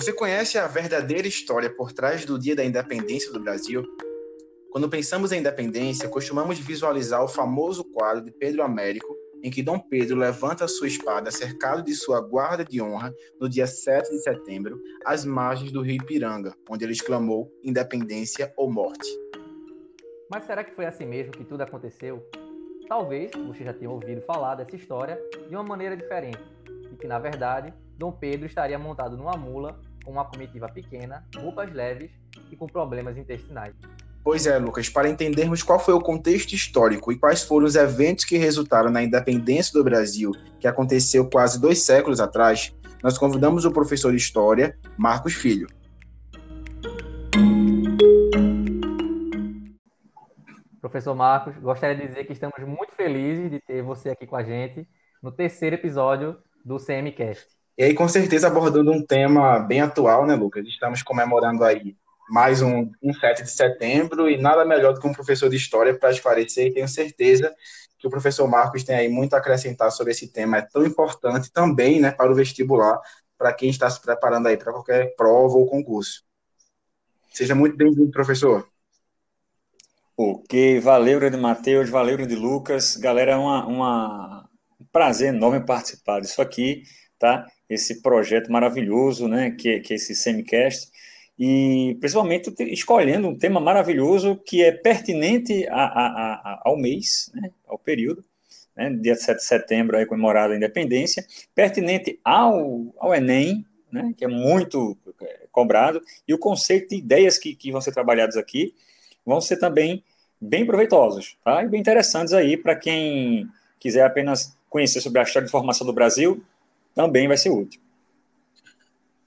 Você conhece a verdadeira história por trás do Dia da Independência do Brasil? Quando pensamos em independência, costumamos visualizar o famoso quadro de Pedro Américo, em que Dom Pedro levanta sua espada cercado de sua guarda de honra no dia 7 de setembro, às margens do rio Ipiranga, onde ele exclamou independência ou morte. Mas será que foi assim mesmo que tudo aconteceu? Talvez você já tenha ouvido falar dessa história de uma maneira diferente, e que na verdade Dom Pedro estaria montado numa mula com uma comitiva pequena, roupas leves e com problemas intestinais. Pois é, Lucas, para entendermos qual foi o contexto histórico e quais foram os eventos que resultaram na independência do Brasil, que aconteceu quase dois séculos atrás, nós convidamos o professor de História, Marcos Filho. Professor Marcos, gostaria de dizer que estamos muito felizes de ter você aqui com a gente no terceiro episódio do CMCast. E aí, com certeza, abordando um tema bem atual, né, Lucas? Estamos comemorando aí mais um, um 7 de setembro e nada melhor do que um professor de história para esclarecer e tenho certeza que o professor Marcos tem aí muito a acrescentar sobre esse tema, é tão importante também, né, para o vestibular, para quem está se preparando aí para qualquer prova ou concurso. Seja muito bem-vindo, professor. Ok, valeu, grande Matheus, valeu, grande Lucas. Galera, é uma, uma, um prazer enorme participar disso aqui, tá? Esse projeto maravilhoso, né, que, que é esse Semicast, e principalmente escolhendo um tema maravilhoso que é pertinente a, a, a, ao mês, né, ao período, né, dia 7 de setembro, aí, comemorada a independência, pertinente ao, ao Enem, né, que é muito é, cobrado, e o conceito de ideias que, que vão ser trabalhadas aqui vão ser também bem proveitosos tá, e bem interessantes aí para quem quiser apenas conhecer sobre a história de formação do Brasil, também vai ser útil.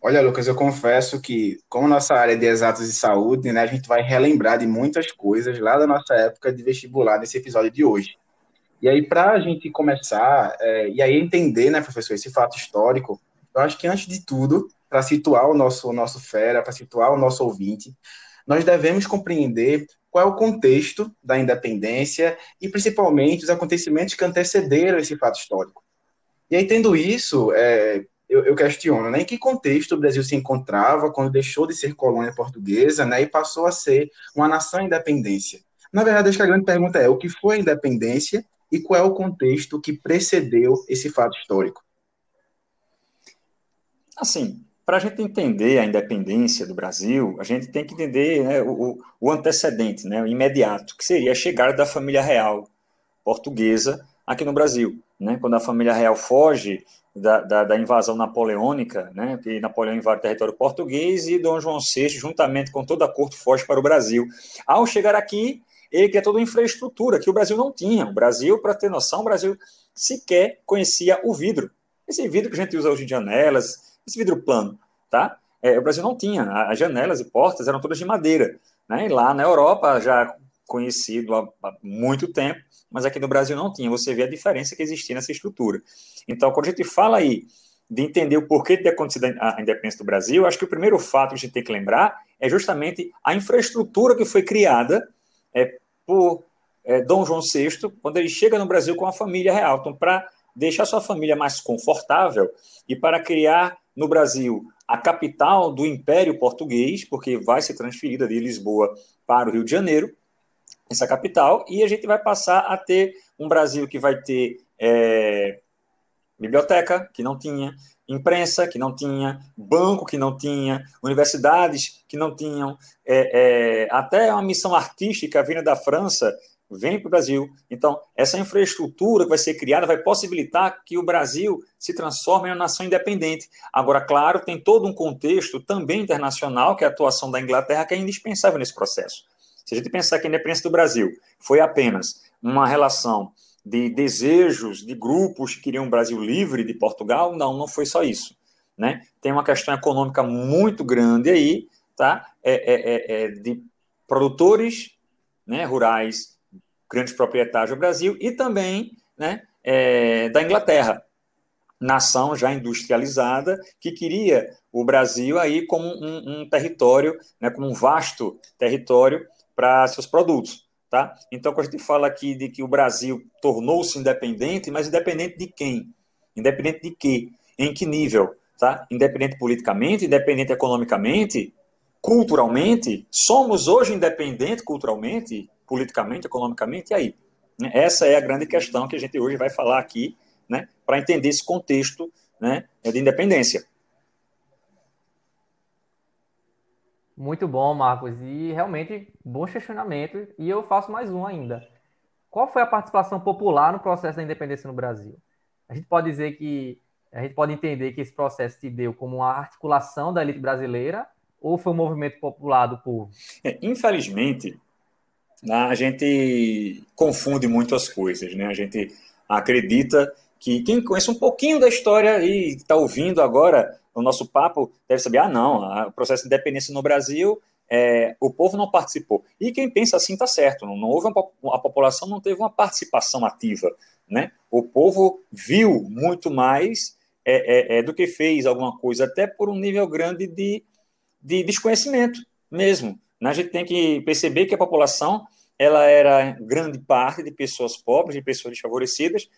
Olha, Lucas, eu confesso que, como nossa área é de exatos e saúde, né, a gente vai relembrar de muitas coisas lá da nossa época de vestibular nesse episódio de hoje. E aí, para a gente começar, é, e aí entender, né, professor, esse fato histórico, eu acho que antes de tudo, para situar o nosso, o nosso fera, para situar o nosso ouvinte, nós devemos compreender qual é o contexto da independência e, principalmente, os acontecimentos que antecederam esse fato histórico. E aí, tendo isso, é, eu, eu, questiono, né, em que contexto o Brasil se encontrava quando deixou de ser colônia portuguesa, né, e passou a ser uma nação independência? Na verdade, acho que a grande pergunta é, o que foi a independência e qual é o contexto que precedeu esse fato histórico? Assim, para a gente entender a independência do Brasil, a gente tem que entender né, o, o, antecedente, né, o imediato, que seria a chegada da família real portuguesa aqui no Brasil né, quando a família real foge da, da, da, invasão napoleônica, né, que Napoleão invade o território português e Dom João VI, juntamente com toda a corte, foge para o Brasil. Ao chegar aqui, ele quer toda a infraestrutura que o Brasil não tinha. O Brasil, para ter noção, o Brasil sequer conhecia o vidro. Esse vidro que a gente usa hoje em janelas, esse vidro plano, tá? É, o Brasil não tinha. As janelas e portas eram todas de madeira. Né? E lá na Europa, já conhecido há, há muito tempo, mas aqui no Brasil não tinha. Você vê a diferença que existia nessa estrutura. Então, quando a gente fala aí de entender o porquê de ter acontecido a independência do Brasil, acho que o primeiro fato que a gente tem que lembrar é justamente a infraestrutura que foi criada é, por é, Dom João VI, quando ele chega no Brasil com a família real. Então, para deixar sua família mais confortável e para criar no Brasil a capital do Império Português, porque vai ser transferida de Lisboa para o Rio de Janeiro, essa capital, e a gente vai passar a ter um Brasil que vai ter é, biblioteca, que não tinha, imprensa, que não tinha, banco, que não tinha, universidades, que não tinham, é, é, até uma missão artística vinda da França vem para o Brasil. Então, essa infraestrutura que vai ser criada vai possibilitar que o Brasil se transforme em uma nação independente. Agora, claro, tem todo um contexto também internacional, que é a atuação da Inglaterra, que é indispensável nesse processo. Se a gente pensar que a independência do Brasil foi apenas uma relação de desejos de grupos que queriam um Brasil livre de Portugal, não, não foi só isso. Né? Tem uma questão econômica muito grande aí, tá? É, é, é, é de produtores né, rurais, grandes proprietários do Brasil e também né, é, da Inglaterra, nação já industrializada que queria o Brasil aí como um, um território, né, como um vasto território para seus produtos. Tá? Então, quando a gente fala aqui de que o Brasil tornou-se independente, mas independente de quem? Independente de quê? Em que nível? tá? independente politicamente, independente economicamente, culturalmente, somos hoje independentes culturalmente, politicamente, economicamente, e aí? Essa é a grande questão que a gente hoje vai falar aqui, né, para entender esse contexto né, de independência. Muito bom, Marcos. E realmente, bom questionamento. E eu faço mais um ainda. Qual foi a participação popular no processo da independência no Brasil? A gente pode dizer que, a gente pode entender que esse processo se deu como uma articulação da elite brasileira ou foi um movimento popular do povo? É, infelizmente, né, a gente confunde muito as coisas, né? A gente acredita que quem conhece um pouquinho da história e está ouvindo agora o nosso papo deve saber, ah, não, o processo de independência no Brasil, é, o povo não participou. E quem pensa assim está certo, não, não houve uma, a população não teve uma participação ativa, né? O povo viu muito mais é, é, é, do que fez alguma coisa, até por um nível grande de, de desconhecimento mesmo. Né? A gente tem que perceber que a população ela era grande parte de pessoas pobres, de pessoas desfavorecidas,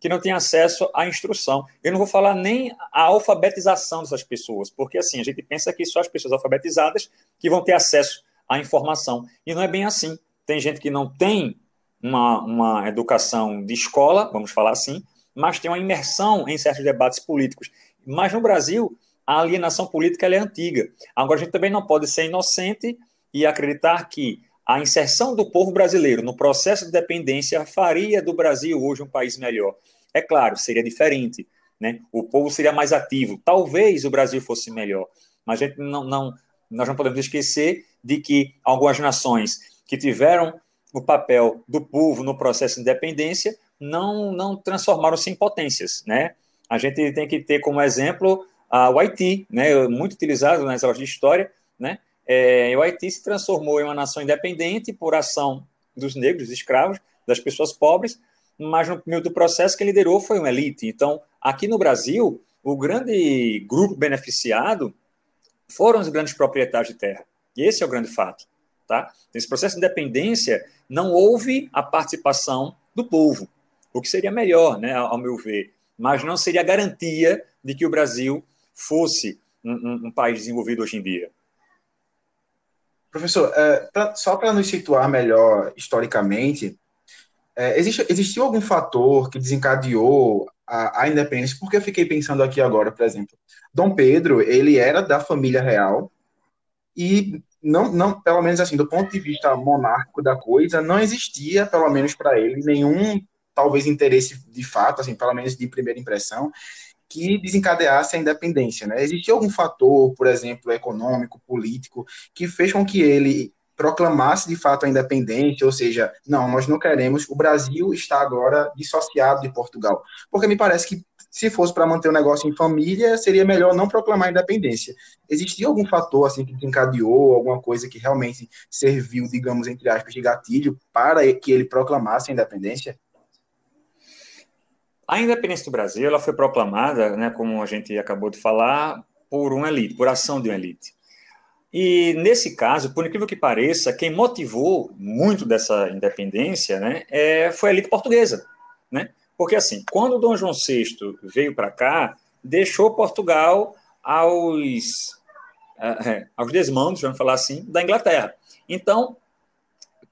que não têm acesso à instrução. Eu não vou falar nem a alfabetização dessas pessoas, porque assim, a gente pensa que só as pessoas alfabetizadas que vão ter acesso à informação. E não é bem assim. Tem gente que não tem uma, uma educação de escola, vamos falar assim, mas tem uma imersão em certos debates políticos. Mas no Brasil, a alienação política é antiga. Agora, a gente também não pode ser inocente e acreditar que a inserção do povo brasileiro no processo de dependência faria do Brasil hoje um país melhor. É claro, seria diferente, né? O povo seria mais ativo. Talvez o Brasil fosse melhor, mas a gente não, não, nós não podemos esquecer de que algumas nações que tiveram o papel do povo no processo de independência não, não transformaram-se em potências, né? A gente tem que ter como exemplo a, o Haiti, né? Muito utilizado nas aulas de história, né? É, o Haiti se transformou em uma nação independente por ação dos negros, dos escravos, das pessoas pobres, mas no meio do processo que liderou foi uma elite. Então, aqui no Brasil, o grande grupo beneficiado foram os grandes proprietários de terra. E esse é o grande fato. Tá? Nesse processo de independência, não houve a participação do povo, o que seria melhor, né, ao meu ver, mas não seria garantia de que o Brasil fosse um, um, um país desenvolvido hoje em dia. Professor, é, pra, só para nos situar melhor historicamente, é, existe, existiu algum fator que desencadeou a, a, independência? Porque eu fiquei pensando aqui agora, por exemplo, Dom Pedro, ele era da família real e não, não, pelo menos assim, do ponto de vista monárquico da coisa, não existia, pelo menos para ele, nenhum talvez interesse de fato, assim, pelo menos de primeira impressão, que desencadeasse a independência. Né? Existia algum fator, por exemplo, econômico, político, que fez com que ele proclamasse de fato a independência, ou seja, não, nós não queremos, o Brasil está agora dissociado de Portugal. Porque me parece que se fosse para manter o negócio em família, seria melhor não proclamar a independência. Existia algum fator assim que desencadeou, alguma coisa que realmente serviu, digamos, entre aspas, de gatilho para que ele proclamasse a independência? A independência do Brasil ela foi proclamada, né, como a gente acabou de falar, por uma elite, por ação de uma elite. E nesse caso, por incrível que pareça, quem motivou muito dessa independência né, é, foi a elite portuguesa. Né? Porque assim, quando Dom João VI veio para cá, deixou Portugal aos, uh, aos desmandos, vamos falar assim, da Inglaterra. Então,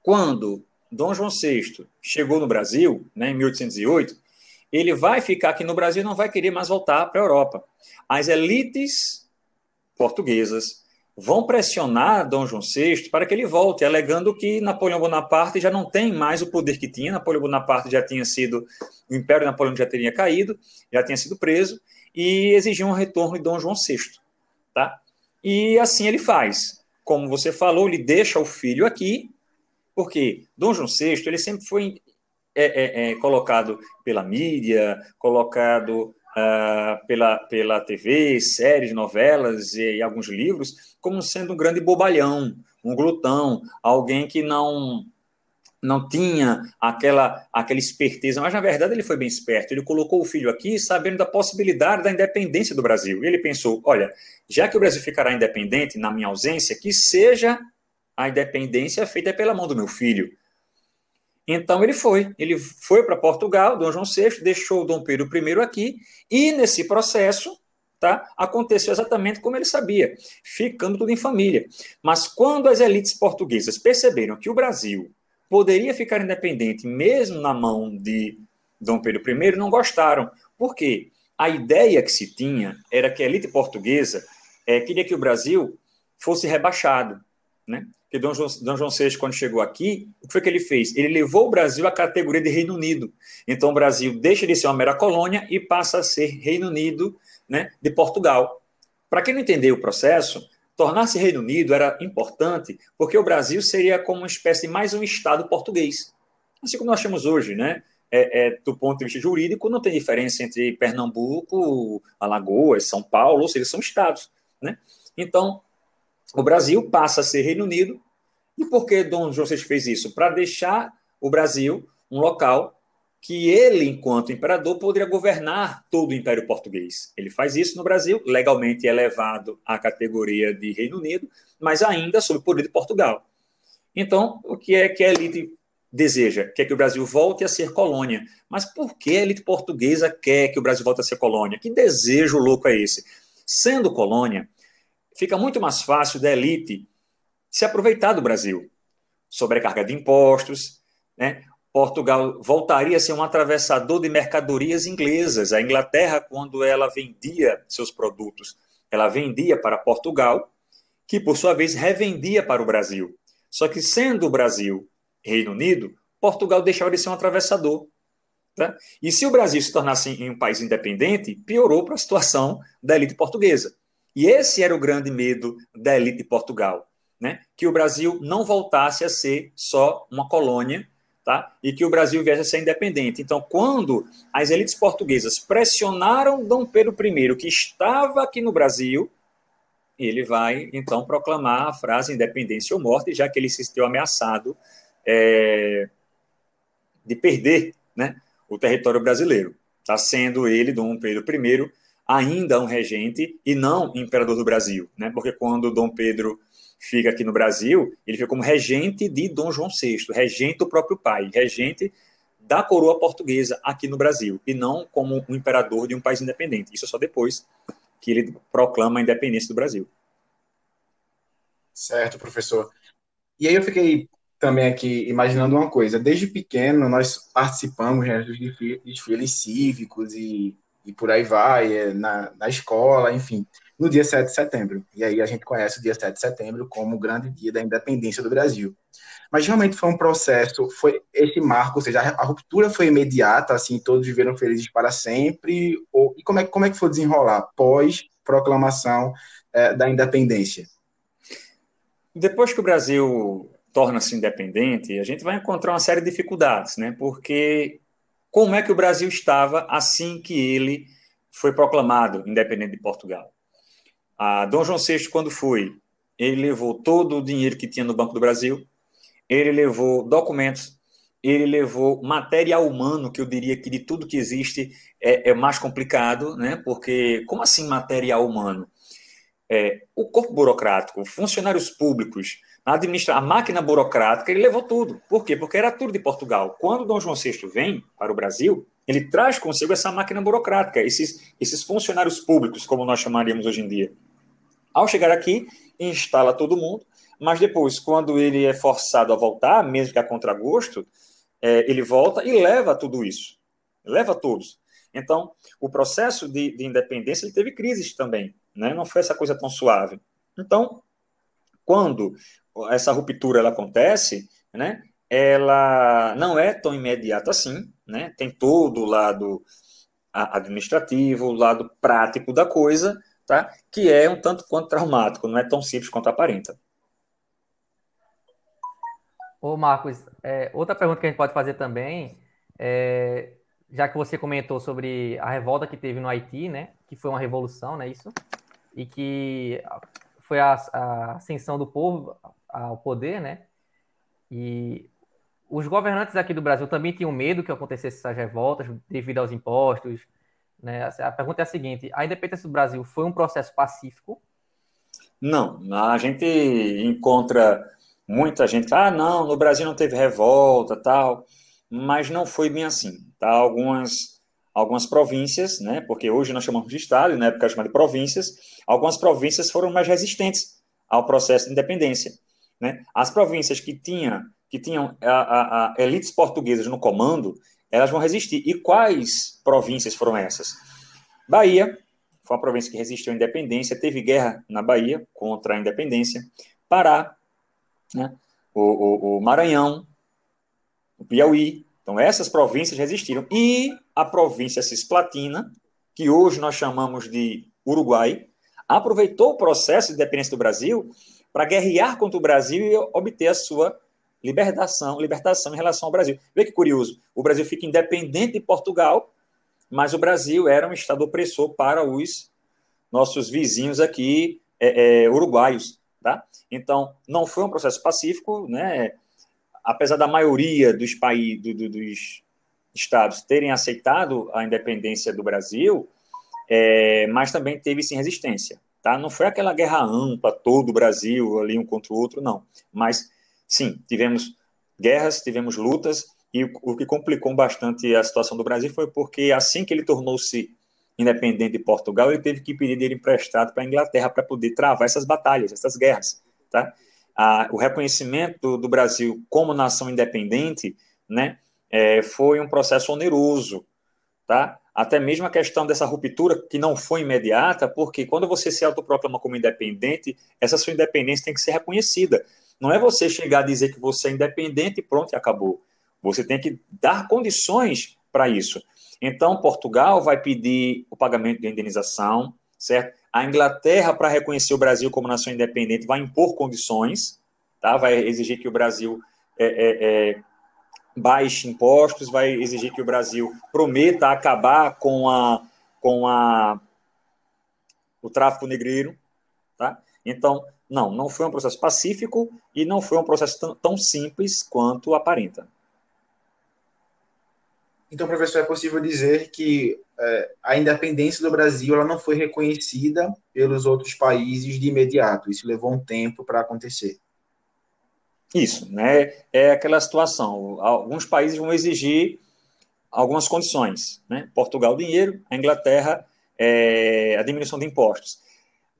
quando Dom João VI chegou no Brasil, né, em 1808, ele vai ficar aqui no Brasil e não vai querer mais voltar para a Europa. As elites portuguesas vão pressionar Dom João VI para que ele volte, alegando que Napoleão Bonaparte já não tem mais o poder que tinha. Napoleão Bonaparte já tinha sido, o Império Napoleão já teria caído, já tinha sido preso, e exigiam um retorno de Dom João VI. Tá? E assim ele faz. Como você falou, ele deixa o filho aqui, porque Dom João VI ele sempre foi é, é, é colocado pela mídia, colocado uh, pela, pela TV, séries, novelas e, e, alguns livros, como sendo um grande bobalhão, um glutão, alguém que não não tinha aquela, aquela esperteza, mas na verdade ele foi bem esperto. Ele colocou o filho aqui sabendo da possibilidade da independência do Brasil. Ele pensou: olha, já que o Brasil ficará independente na minha ausência, que seja a independência feita pela mão do meu filho. Então ele foi, ele foi para Portugal, Dom João VI, deixou Dom Pedro I aqui, e nesse processo tá? aconteceu exatamente como ele sabia, ficando tudo em família. Mas quando as elites portuguesas perceberam que o Brasil poderia ficar independente mesmo na mão de Dom Pedro I, não gostaram. Por quê? A ideia que se tinha era que a elite portuguesa é, queria que o Brasil fosse rebaixado. Né? Que Dom João, Dom João VI, quando chegou aqui, o que foi que ele fez? Ele levou o Brasil à categoria de Reino Unido. Então, o Brasil deixa de ser uma mera colônia e passa a ser Reino Unido né, de Portugal. Para quem não entendeu o processo, tornar-se Reino Unido era importante porque o Brasil seria como uma espécie de mais um Estado português. Assim como nós temos hoje, né? É, é, do ponto de vista jurídico, não tem diferença entre Pernambuco, Alagoas, São Paulo, ou seja, são estados. Né? Então, o Brasil passa a ser Reino Unido. E por que Dom João VI fez isso? Para deixar o Brasil um local que ele, enquanto imperador, poderia governar todo o Império Português. Ele faz isso no Brasil, legalmente elevado à categoria de Reino Unido, mas ainda sob o poder de Portugal. Então, o que é que a elite deseja? Quer que o Brasil volte a ser colônia. Mas por que a elite portuguesa quer que o Brasil volte a ser colônia? Que desejo louco é esse? Sendo colônia, fica muito mais fácil da elite se aproveitar do Brasil. Sobrecarga de impostos, né? Portugal voltaria a ser um atravessador de mercadorias inglesas. A Inglaterra, quando ela vendia seus produtos, ela vendia para Portugal, que por sua vez revendia para o Brasil. Só que sendo o Brasil Reino Unido, Portugal deixava de ser um atravessador. Tá? E se o Brasil se tornasse um país independente, piorou para a situação da elite portuguesa. E esse era o grande medo da elite de Portugal, né? que o Brasil não voltasse a ser só uma colônia, tá? e que o Brasil viesse a ser independente. Então, quando as elites portuguesas pressionaram Dom Pedro I, que estava aqui no Brasil, ele vai então proclamar a frase independência ou morte, já que ele se sentiu ameaçado é, de perder né, o território brasileiro. Está sendo ele, Dom Pedro I, ainda um regente e não imperador do Brasil, né? Porque quando Dom Pedro fica aqui no Brasil, ele fica como regente de Dom João VI, regente do próprio pai, regente da coroa portuguesa aqui no Brasil, e não como um imperador de um país independente. Isso é só depois que ele proclama a independência do Brasil. Certo, professor. E aí eu fiquei também aqui imaginando uma coisa. Desde pequeno nós participamos né, dos desfiles cívicos e e por aí vai, é, na, na escola, enfim, no dia 7 de setembro. E aí a gente conhece o dia 7 de setembro como o grande dia da independência do Brasil. Mas realmente foi um processo, foi esse marco, ou seja, a, a ruptura foi imediata, assim, todos viveram felizes para sempre, ou, e como é, como é que foi desenrolar pós proclamação é, da independência? Depois que o Brasil torna-se independente, a gente vai encontrar uma série de dificuldades, né? Porque como é que o Brasil estava assim que ele foi proclamado independente de Portugal. A Dom João VI, quando foi, ele levou todo o dinheiro que tinha no Banco do Brasil, ele levou documentos, ele levou material humano, que eu diria que de tudo que existe é, é mais complicado, né? Porque como assim material humano? É, o corpo burocrático, funcionários públicos, administra a máquina burocrática, ele levou tudo. Por quê? Porque era tudo de Portugal. Quando Dom João VI vem para o Brasil, ele traz consigo essa máquina burocrática, esses, esses funcionários públicos, como nós chamaríamos hoje em dia. Ao chegar aqui, instala todo mundo, mas depois, quando ele é forçado a voltar, mesmo que a contragosto, é, ele volta e leva tudo isso. Leva todos. Então, o processo de, de independência ele teve crises também, né? não foi essa coisa tão suave. Então, quando essa ruptura ela acontece, né, ela não é tão imediata assim, né, tem todo o lado administrativo, o lado prático da coisa, tá, que é um tanto quanto traumático, não é tão simples quanto aparenta. Ô Marcos, é, outra pergunta que a gente pode fazer também, é, já que você comentou sobre a revolta que teve no Haiti, né, que foi uma revolução, né, isso, e que foi a, a ascensão do povo ao poder, né? E os governantes aqui do Brasil também tinham medo que acontecesse essas revoltas devido aos impostos. Né? A pergunta é a seguinte: a independência do Brasil foi um processo pacífico? Não, a gente encontra muita gente, ah, não, no Brasil não teve revolta, tal, mas não foi bem assim, tá? Algumas algumas províncias, né, porque hoje nós chamamos de estado, na época chamava de províncias, algumas províncias foram mais resistentes ao processo de independência. Né? As províncias que, tinha, que tinham a, a, a elites portuguesas no comando, elas vão resistir. E quais províncias foram essas? Bahia, foi uma província que resistiu à independência, teve guerra na Bahia contra a independência. Pará, né? o, o, o Maranhão, o Piauí. Então, essas províncias resistiram. E a província cisplatina, que hoje nós chamamos de Uruguai, aproveitou o processo de independência do Brasil para guerrear contra o Brasil e obter a sua libertação, libertação em relação ao Brasil. Vê que curioso, o Brasil fica independente de Portugal, mas o Brasil era um estado opressor para os nossos vizinhos aqui é, é, uruguaios, tá? Então, não foi um processo pacífico, né? Apesar da maioria dos países, do, do, dos estados terem aceitado a independência do Brasil, é, mas também teve sim resistência. Tá? Não foi aquela guerra ampla, todo o Brasil ali um contra o outro, não. Mas sim, tivemos guerras, tivemos lutas, e o que complicou bastante a situação do Brasil foi porque assim que ele tornou-se independente de Portugal, ele teve que pedir dinheiro emprestado para a Inglaterra para poder travar essas batalhas, essas guerras. Tá? o reconhecimento do, do, Brasil como nação independente né, é, foi um processo oneroso. Tá? Até mesmo a questão dessa ruptura que não foi imediata, porque quando você se autoproclama como independente, essa sua independência tem que ser reconhecida. Não é você chegar a dizer que você é independente e pronto, acabou. Você tem que dar condições para isso. Então, Portugal vai pedir o pagamento de indenização, certo? A Inglaterra, para reconhecer o Brasil como nação independente, vai impor condições, tá? vai exigir que o Brasil é, é, é baixe impostos, vai exigir que o Brasil prometa acabar com a com a o tráfico negreiro, tá? Então, não, não foi um processo pacífico e não foi um processo tão, simples quanto aparenta. Então, professor, é possível dizer que é, a independência do Brasil ela não foi reconhecida pelos outros países de imediato. Isso levou um tempo para acontecer. Isso, né? É aquela situação. Alguns países vão exigir algumas condições, né? Portugal dinheiro, a Inglaterra é, a diminuição de impostos.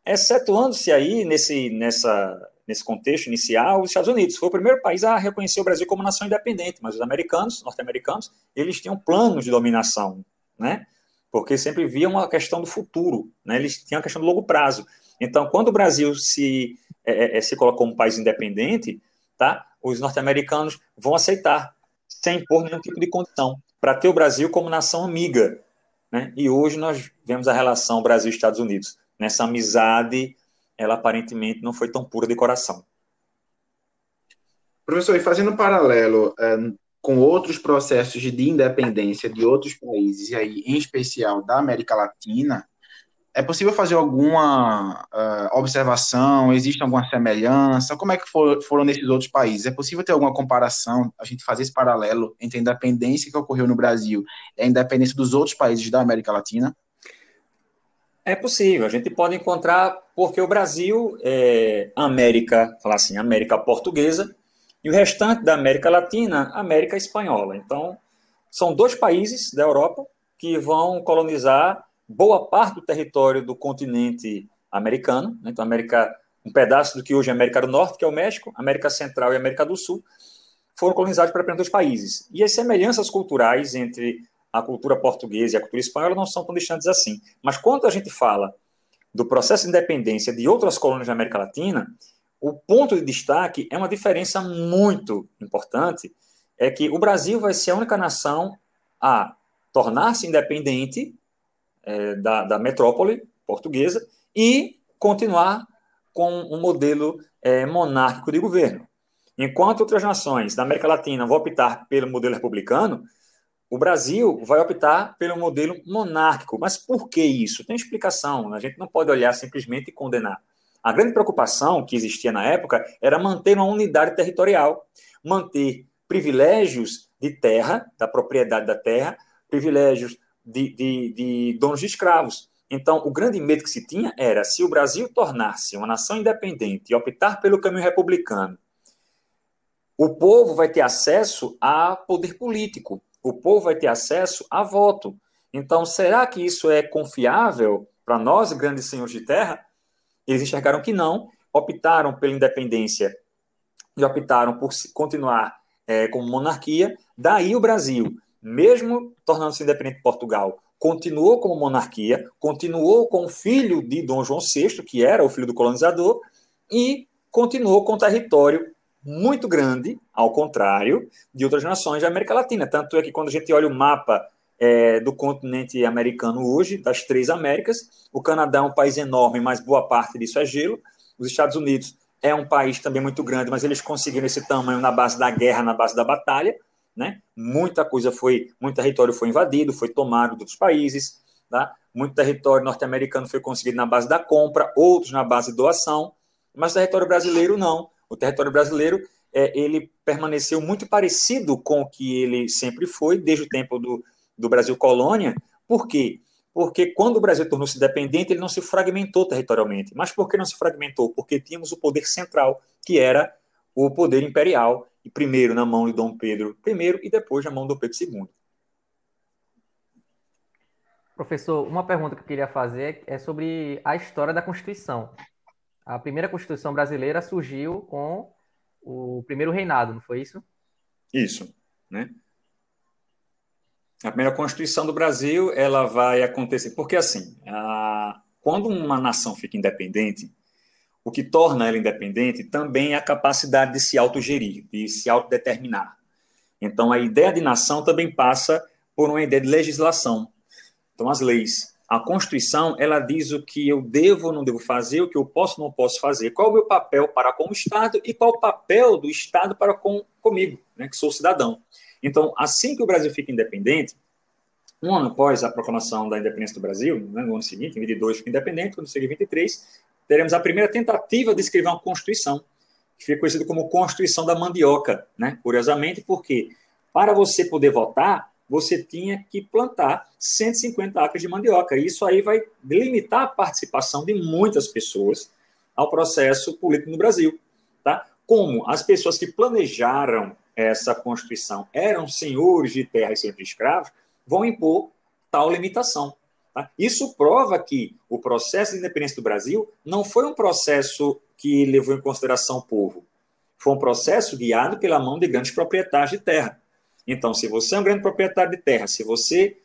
Excetuando-se aí nesse nessa nesse contexto inicial os Estados Unidos foi o primeiro país a reconhecer o Brasil como nação independente, mas os americanos, norte-americanos, eles tinham planos de dominação, né? Porque sempre viam uma questão do futuro, né? Eles tinham a questão do longo prazo. Então, quando o Brasil se é, é se colocou como um país independente, tá? os norte-americanos vão aceitar, sem impor nenhum tipo de condição, para ter o Brasil como nação amiga. Né? E hoje nós vemos a relação Brasil-Estados Unidos. Nessa amizade, ela aparentemente não foi tão pura de coração. Professor, e fazendo um paralelo é, com outros processos de independência de outros países, e aí, em especial da América Latina, é possível fazer alguma uh, observação? Existe alguma semelhança? Como é que for, foram nesses outros países? É possível ter alguma comparação, a gente fazer esse paralelo entre a independência que ocorreu no Brasil e a independência dos outros países da América Latina? É possível, a gente pode encontrar, porque o Brasil é América, falar assim, América portuguesa, e o restante da América Latina, América espanhola. Então, são dois países da Europa que vão colonizar boa parte do território do continente americano, né? então América, um pedaço do que hoje é América do Norte, que é o México, América Central e América do Sul, foram colonizados por apenas dois países. E as semelhanças culturais entre a cultura portuguesa e a cultura espanhola não são tão distantes assim. Mas quando a gente fala do processo de independência de outras colônias da América Latina, o ponto de destaque é uma diferença muito importante, é que o Brasil vai ser a única nação a tornar-se independente é, da, da metrópole portuguesa e continuar com um modelo é, monárquico de governo. Enquanto outras nações da América Latina vão optar pelo modelo republicano, o Brasil vai optar pelo modelo monárquico. Mas por que isso? Tem explicação. A gente não pode olhar simplesmente e condenar. A grande preocupação que existia na época era manter uma unidade territorial, manter privilégios de terra, da propriedade da terra, privilégios de, de, de donos de escravos. Então, o grande medo que se tinha era se o Brasil tornar-se uma nação independente e optar pelo caminho republicano, o povo vai ter acesso a poder político, o povo vai ter acesso a voto. Então, será que isso é confiável para nós, grandes senhores de terra? Eles enxergaram que não, optaram pela independência e optaram por continuar é, como monarquia. Daí o Brasil, mesmo tornando-se independente de Portugal, continuou como monarquia, continuou com o filho de Dom João VI, que era o filho do colonizador, e continuou com território muito grande, ao contrário de outras nações da América Latina. Tanto é que quando a gente olha o mapa é, do continente americano hoje, das três Américas, o Canadá é um país enorme, mas boa parte disso é gelo. Os Estados Unidos é um país também muito grande, mas eles conseguiram esse tamanho na base da guerra, na base da batalha né? Muita coisa foi, muito território foi invadido, foi tomado de outros países, tá? Muito território norte-americano foi conseguido na base da compra, outros na base de doação, mas o território brasileiro não. O território brasileiro é, ele permaneceu muito parecido com o que ele sempre foi desde o tempo do, do Brasil colônia. Por quê? Porque quando o Brasil tornou-se independente, ele não se fragmentou territorialmente. Mas por que não se fragmentou? Porque tínhamos o poder central, que era o poder imperial, e primeiro na mão de Dom Pedro I e depois na mão de Dom Pedro II. Professor, uma pergunta que eu queria fazer é sobre a história da Constituição. A primeira Constituição brasileira surgiu com o primeiro reinado, não foi isso? Isso, né? A primeira Constituição do Brasil, ela vai acontecer porque assim, a... quando uma nação fica independente, o que torna ela independente também é a capacidade de se autogerir, de se autodeterminar. Então, a ideia de nação também passa por uma ideia de legislação. Então, as leis. A Constituição, ela diz o que eu devo ou não devo fazer, o que eu posso ou não posso fazer, qual é o meu papel para com o Estado e qual é o papel do Estado para com comigo, né, que sou cidadão. Então, assim que o Brasil fica independente, um ano após a proclamação da independência do Brasil, né, no ano seguinte, em 22, fica independente, quando chega em 23, teremos a primeira tentativa de escrever uma Constituição, que fica conhecida como Constituição da Mandioca, né? curiosamente, porque para você poder votar, você tinha que plantar 150 acres de mandioca. E isso aí vai limitar a participação de muitas pessoas ao processo político no Brasil. Tá? Como as pessoas que planejaram essa Constituição eram senhores de terra e de escravos, vão impor tal limitação. Tá? Isso prova que o processo de independência do Brasil não foi um processo que levou em consideração o povo. Foi um processo guiado pela mão de grandes proprietários de terra. Então, se você é um grande proprietário de terra, se você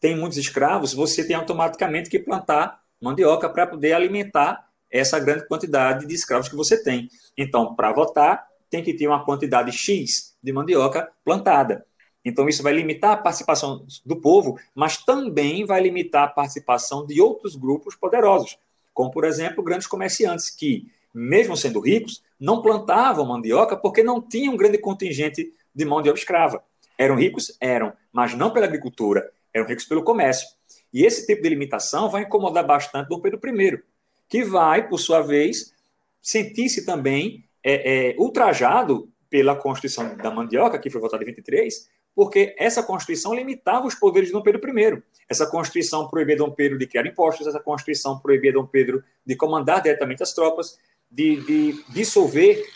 tem muitos escravos, você tem automaticamente que plantar mandioca para poder alimentar essa grande quantidade de escravos que você tem. Então, para votar, tem que ter uma quantidade X de mandioca plantada. Então, isso vai limitar a participação do povo, mas também vai limitar a participação de outros grupos poderosos, como, por exemplo, grandes comerciantes que, mesmo sendo ricos, não plantavam mandioca porque não tinham um grande contingente de mão de obra escrava. Eram ricos? Eram, mas não pela agricultura, eram ricos pelo comércio. E esse tipo de limitação vai incomodar bastante Dom Pedro I, que vai, por sua vez, sentir-se também é, é, ultrajado pela Constituição da Mandioca, que foi votada em 23, porque essa Constituição limitava os poderes de Dom Pedro I. Essa Constituição proibia Dom Pedro de criar impostos, essa Constituição proibia Dom Pedro de comandar diretamente as tropas, de, de dissolver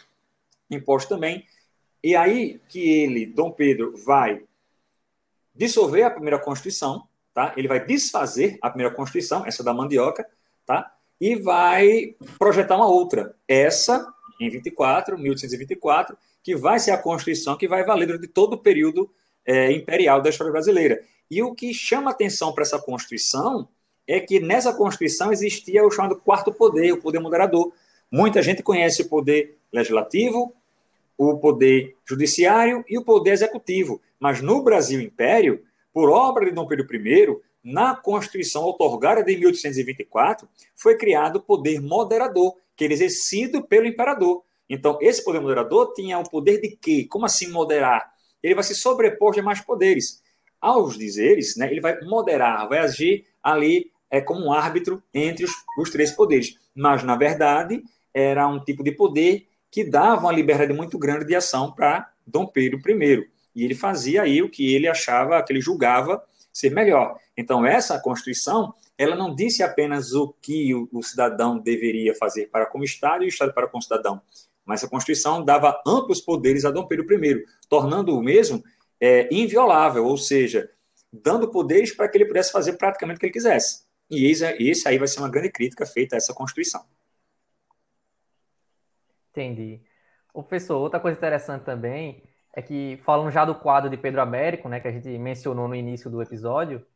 impostos também. E aí que ele, Dom Pedro, vai dissolver a primeira Constituição, tá? Ele vai desfazer a primeira Constituição, essa da mandioca, tá? E vai projetar uma outra, essa em 24, 1824, que vai ser a Constituição que vai valer durante todo o período é, imperial da história brasileira. E o que chama atenção para essa Constituição é que nessa Constituição existia o chamado quarto poder, o poder moderador. Muita gente conhece o poder legislativo, o poder judiciário e o poder executivo. Mas no Brasil Império, por obra de Dom Pedro I, na Constituição otorgada de 1824, foi criado o poder moderador, que era exercido pelo imperador. Então, esse poder moderador tinha o poder de quê? Como assim moderar? Ele vai se sobrepor de mais poderes. Aos dizeres, né, ele vai moderar, vai agir ali é, como um árbitro entre os, os três poderes. Mas, na verdade, era um tipo de poder que dava uma liberdade muito grande de ação para Dom Pedro I. E ele fazia aí o que ele achava, que ele julgava ser melhor. Então, essa Constituição, ela não disse apenas o que o, o cidadão deveria fazer para com o Estado e o Estado para com o cidadão mas a Constituição dava amplos poderes a Dom Pedro I, tornando o mesmo é, inviolável, ou seja, dando poderes para que ele pudesse fazer praticamente o que ele quisesse. E esse aí vai ser uma grande crítica feita a essa Constituição. Entendi. O professor, outra coisa interessante também é que, falando já do quadro de Pedro Américo, né, que a gente mencionou no início do episódio,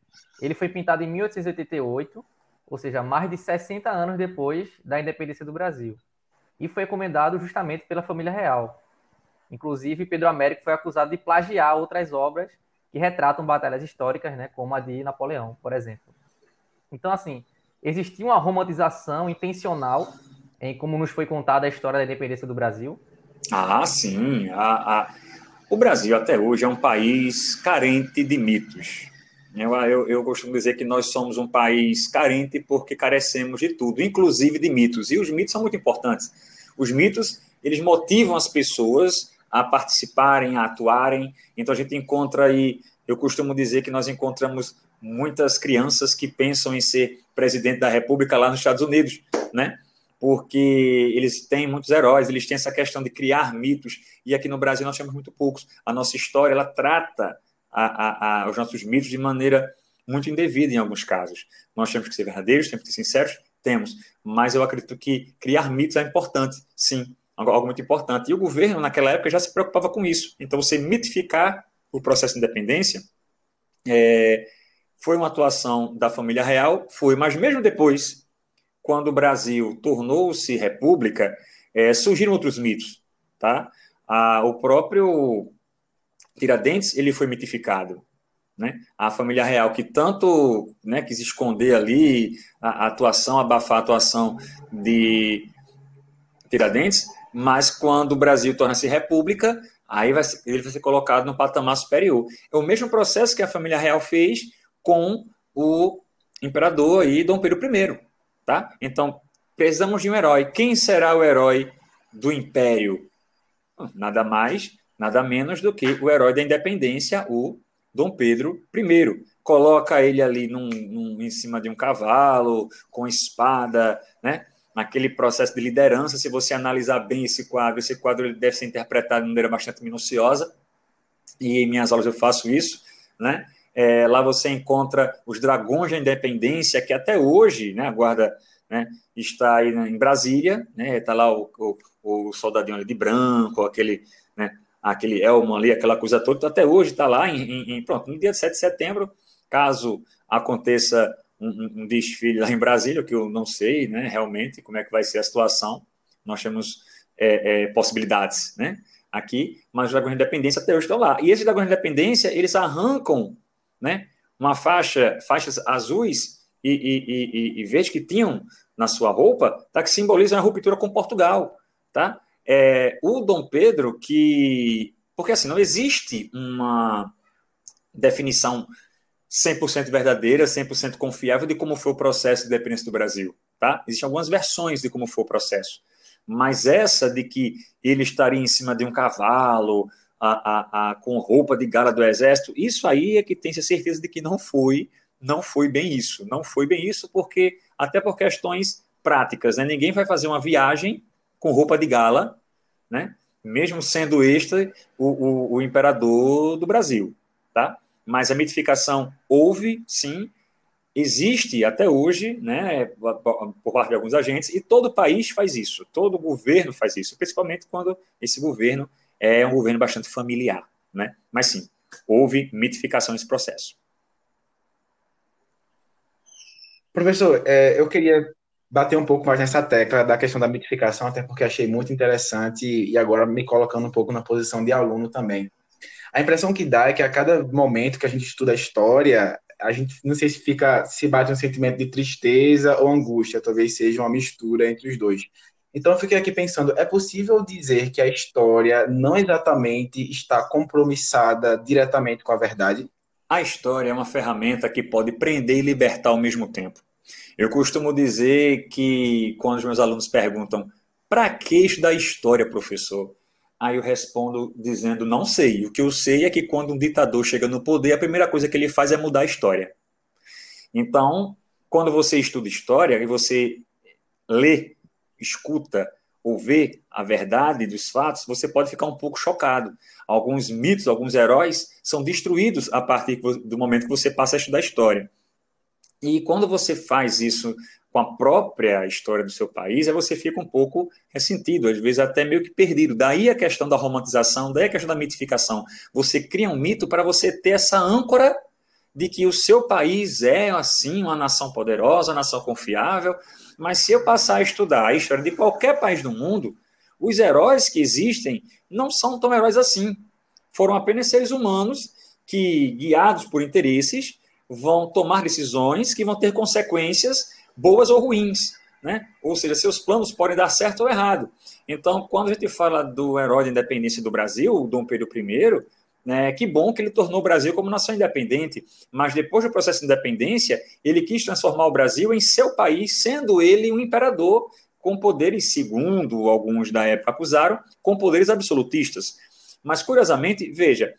ele foi pintado em 1888, ou seja, mais de 60 anos depois da independência do Brasil, e foi encomendado justamente pela família real. Inclusive, Pedro Américo foi acusado de plagiar outras obras que retratam batalhas históricas, né, como a de Napoleão, por exemplo. Então, assim, existia uma romantização intencional em como nos foi contada a história da independência do Brasil? Ah, sim. A, a... O Brasil, até hoje, é um país carente de mitos. Eu, eu, eu, costumo dizer que nós somos um país carente porque carecemos de tudo, inclusive de mitos. E os mitos são muito importantes. Os mitos, eles motivam as pessoas a participarem, a atuarem. Então a gente encontra aí, eu costumo dizer que nós encontramos muitas crianças que pensam em ser presidente da República lá nos Estados Unidos, né? Porque eles têm muitos heróis, eles têm essa questão de criar mitos, e aqui no Brasil nós temos muito poucos. A nossa história, ela trata a, a, a, os nossos mitos de maneira muito indevida em alguns casos. Nós temos que ser verdadeiros, temos que ser sinceros, temos, mas eu acredito que criar mitos é importante, sim, algo muito importante. E o governo, naquela época, já se preocupava com isso. Então, você mitificar o processo de independência é, foi uma atuação da família real, foi, mas mesmo depois, quando o Brasil tornou-se república, é, surgiram outros mitos, tá? Ah, o próprio Tiradentes ele foi mitificado. Né? A família real que tanto né, quis esconder ali a, a atuação, abafar a atuação de Tiradentes, mas quando o Brasil torna-se república, aí vai ser, ele vai ser colocado no patamar superior. É o mesmo processo que a família real fez com o imperador aí, Dom Pedro I. Tá? Então, precisamos de um herói. Quem será o herói do império? Nada mais nada menos do que o herói da independência, o Dom Pedro I. Coloca ele ali num, num, em cima de um cavalo, com espada, né? naquele processo de liderança. Se você analisar bem esse quadro, esse quadro ele deve ser interpretado de maneira bastante minuciosa, e em minhas aulas eu faço isso. Né? É, lá você encontra os dragões da independência, que até hoje né, a guarda né, está aí em Brasília, né, está lá o, o, o soldadinho de branco, aquele aquele Elman ali, aquela coisa toda, até hoje está lá em, em, pronto, no dia 7 de setembro, caso aconteça um, um, desfile lá em Brasília, que eu não sei, né, realmente, como é que vai ser a situação, nós temos é, é, possibilidades, né, aqui, mas os dragões de independência até hoje estão lá, e esses dragões de independência, eles arrancam, né, uma faixa, faixas azuis e, e, e, e verde que tinham na sua roupa, tá, que simbolizam a ruptura com Portugal, tá, é, o Dom Pedro, que. Porque assim, não existe uma definição 100% verdadeira, 100% confiável de como foi o processo de independência do Brasil. Tá? Existem algumas versões de como foi o processo. Mas essa de que ele estaria em cima de um cavalo, a, a, a, com roupa de gala do exército, isso aí é que tem certeza de que não foi, não foi bem isso. Não foi bem isso, porque até por questões práticas, né? Ninguém vai fazer uma viagem com roupa de gala, né? mesmo sendo este o, o, o imperador do Brasil. Tá? Mas a mitificação houve, sim, existe até hoje, né, por parte de alguns agentes, e todo país faz isso, todo governo faz isso, principalmente quando esse governo é um governo bastante familiar. Né? Mas sim, houve mitificação nesse processo. Professor, é, eu queria bater um pouco mais nessa tecla da questão da mitificação, até porque achei muito interessante e agora me colocando um pouco na posição de aluno também. A impressão que dá é que a cada momento que a gente estuda a história, a gente não sei se fica se bate um sentimento de tristeza ou angústia, talvez seja uma mistura entre os dois. Então eu fiquei aqui pensando, é possível dizer que a história não exatamente está compromissada diretamente com a verdade? A história é uma ferramenta que pode prender e libertar ao mesmo tempo. Eu costumo dizer que quando os meus alunos perguntam para que estudar história, professor? Aí eu respondo dizendo não sei. O que eu sei é que quando um ditador chega no poder, a primeira coisa que ele faz é mudar a história. Então, quando você estuda história e você lê, escuta ou ver a verdade dos fatos, você pode ficar um pouco chocado. Alguns mitos, alguns heróis são destruídos a partir do momento que você passa a estudar história. E quando você faz isso com a própria história do seu país, aí você fica um pouco ressentido, às vezes até meio que perdido. Daí a questão da romantização, daí a questão da mitificação. Você cria um mito para você ter essa âncora de que o seu país é, assim, uma nação poderosa, uma nação confiável, mas se eu passar a estudar a história de qualquer país do mundo, os heróis que existem não são tão heróis assim. Foram apenas seres humanos que, guiados por interesses, vão tomar decisões que vão ter consequências boas ou ruins. Né? Ou seja, seus planos podem dar certo ou errado. Então, quando a gente fala do herói da independência do Brasil, Dom Pedro I, né, que bom que ele tornou o Brasil como nação independente, mas depois do processo de independência, ele quis transformar o Brasil em seu país, sendo ele um imperador com poderes, segundo alguns da época acusaram, com poderes absolutistas. Mas, curiosamente, veja,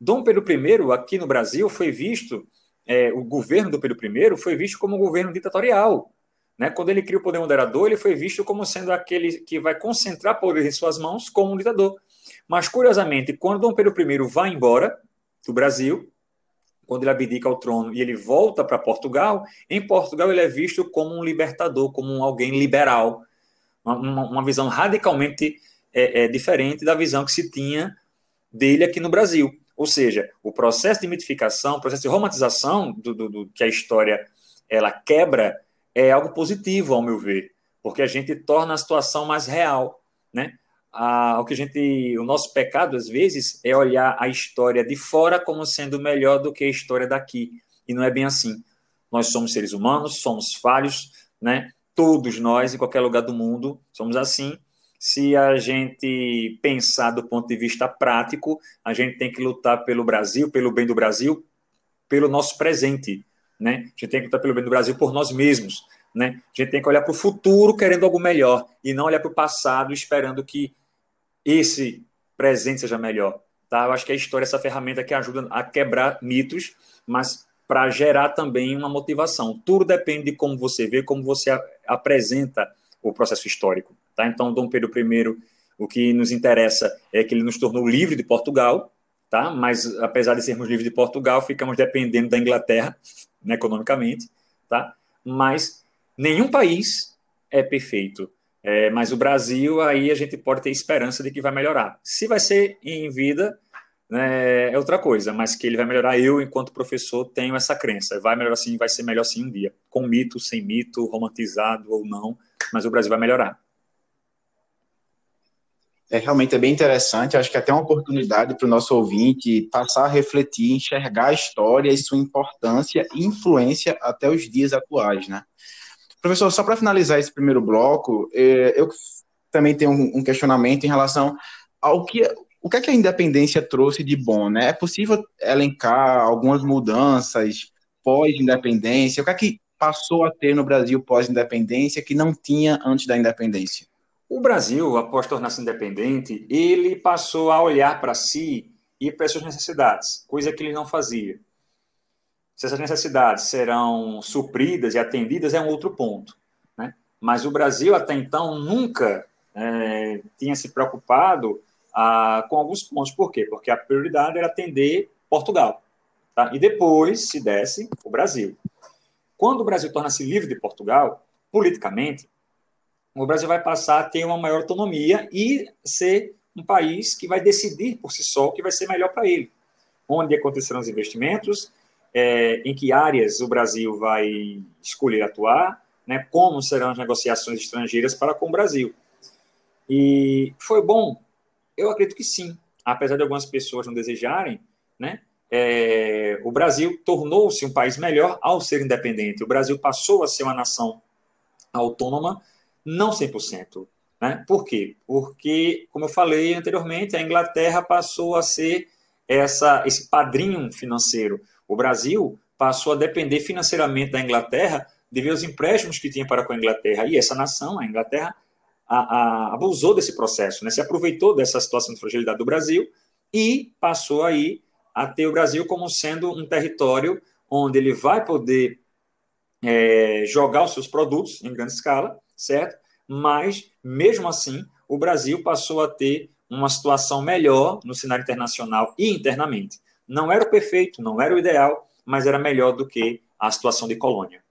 Dom Pedro I, aqui no Brasil, foi visto, é, o governo do Pedro I foi visto como um governo ditatorial. Né? Quando ele cria o poder moderador, ele foi visto como sendo aquele que vai concentrar poder em suas mãos como um ditador. Mas, curiosamente, quando Dom Pedro I vai embora do Brasil, quando ele abdica ao trono e ele volta para Portugal, em Portugal ele é visto como um libertador, como um alguém liberal, uma, uma visão radicalmente é, é, diferente da visão que se tinha dele aqui no Brasil. Ou seja, o processo de mitificação, o processo de romantização do, do, do, que a história ela quebra é algo positivo, ao meu ver, porque a gente torna a situação mais real, né? a, o que a gente, o nosso pecado às vezes é olhar a história de fora como sendo melhor do que a história daqui, e não é bem assim. Nós somos seres humanos, somos falhos, né? Todos nós, em qualquer lugar do mundo, somos assim. Se a gente pensar do ponto de vista prático, a gente tem que lutar pelo Brasil, pelo bem do Brasil, pelo nosso presente, né? A gente tem que lutar pelo bem do Brasil por nós mesmos, né? A gente tem que olhar para o futuro querendo algo melhor e não olhar para o passado esperando que esse presente seja melhor. Tá? Eu acho que a história é essa ferramenta que ajuda a quebrar mitos, mas para gerar também uma motivação. Tudo depende de como você vê, como você apresenta o processo histórico. Tá? Então, Dom Pedro I, o que nos interessa é que ele nos tornou livre de Portugal, tá? mas apesar de sermos livres de Portugal, ficamos dependendo da Inglaterra né, economicamente. Tá? Mas nenhum país é perfeito. É, mas o Brasil, aí a gente pode ter esperança de que vai melhorar. Se vai ser em vida, né, é outra coisa, mas que ele vai melhorar, eu, enquanto professor, tenho essa crença. Vai melhorar sim, vai ser melhor sim um dia. Com mito, sem mito, romantizado ou não, mas o Brasil vai melhorar. É realmente é bem interessante. Acho que é até uma oportunidade para o nosso ouvinte passar a refletir, enxergar a história e sua importância e influência até os dias atuais, né? Professor, só para finalizar esse primeiro bloco, é, eu também tenho um questionamento em relação ao que o que, é que a independência trouxe de bom, né? É possível elencar algumas mudanças pós-independência? O que é que passou a ter no Brasil pós-independência que não tinha antes da independência? O Brasil, após tornar-se independente, ele passou a olhar para si e para suas necessidades, coisa que ele não fazia. Se essas necessidades serão supridas e atendidas é um outro ponto. Né? Mas o Brasil, até então, nunca é, tinha se preocupado ah, com alguns pontos. Por quê? Porque a prioridade era atender Portugal. Tá? E depois, se desse, o Brasil. Quando o Brasil torna-se livre de Portugal, politicamente, o Brasil vai passar a ter uma maior autonomia e ser um país que vai decidir por si só o que vai ser melhor para ele. Onde acontecerão os investimentos, é, em que áreas o Brasil vai escolher atuar, né, como serão as negociações estrangeiras para com o Brasil. E foi bom? Eu acredito que sim. Apesar de algumas pessoas não desejarem, né, é, o Brasil tornou-se um país melhor ao ser independente. O Brasil passou a ser uma nação autônoma, não 100%. Né? Por quê? Porque, como eu falei anteriormente, a Inglaterra passou a ser essa, esse padrinho financeiro. O Brasil passou a depender financeiramente da Inglaterra devido aos empréstimos que tinha para com a Inglaterra. E essa nação, a Inglaterra, a, a, abusou desse processo, né? se aproveitou dessa situação de fragilidade do Brasil e passou aí a ter o Brasil como sendo um território onde ele vai poder é, jogar os seus produtos em grande escala, certo? mas, mesmo assim, o Brasil passou a ter uma situação melhor no cenário internacional e internamente. Não era o perfeito, não era o ideal, mas era melhor do que a situação de colônia.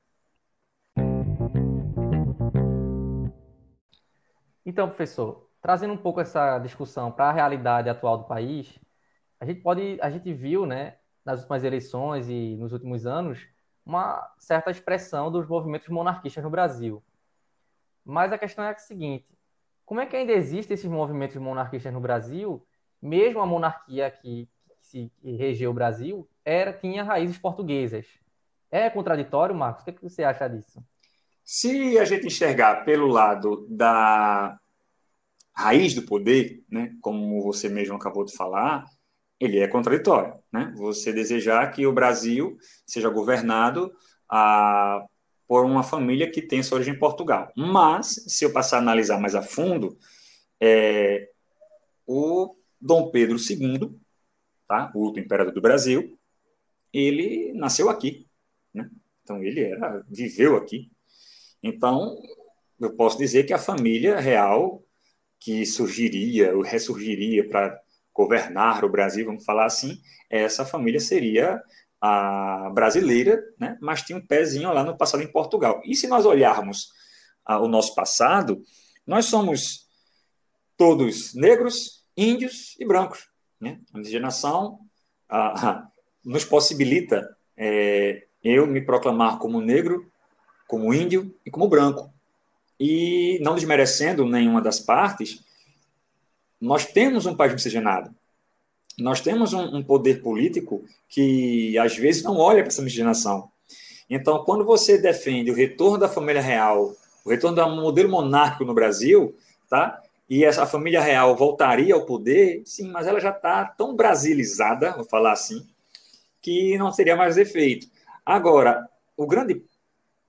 Então, professor, trazendo um pouco essa discussão para a realidade atual do país, a gente pode, a gente viu, né, nas últimas eleições e nos últimos anos, uma certa expressão dos movimentos monarquistas no Brasil. Mas a questão é a seguinte: como é que ainda existem esses movimentos monarquistas no Brasil, mesmo a monarquia que, que, regeu o Brasil era tinha raízes portuguesas? É contraditório, Marcos? O que, é que você acha disso? Se a gente enxergar pelo lado da raiz do poder, né, como você mesmo acabou de falar, ele é contraditório. Né? Você desejar que o Brasil seja governado a, por uma família que tem sua origem em Portugal. Mas, se eu passar a analisar mais a fundo, é, o Dom Pedro II, tá? o último imperador do Brasil, ele nasceu aqui. Né? Então, ele era, viveu aqui. Então, eu posso dizer que a família real que surgiria, ou ressurgiria para governar o Brasil, vamos falar assim, essa família seria a brasileira, né? mas tinha um pezinho lá no passado em Portugal. E se nós olharmos a, o nosso passado, nós somos todos negros, índios e brancos. Né? A miscigenação a, nos possibilita é, eu me proclamar como negro, como índio e como branco. E não desmerecendo nenhuma das partes, nós temos um país miscigenado nós temos um, um, poder político que às vezes não olha para essa miscigenação. Então, quando você defende o retorno da família real, o retorno do modelo monárquico no Brasil, tá? E essa família real voltaria ao poder, sim, mas ela já está tão brasilizada, vou falar assim, que não teria mais efeito. Agora, o grande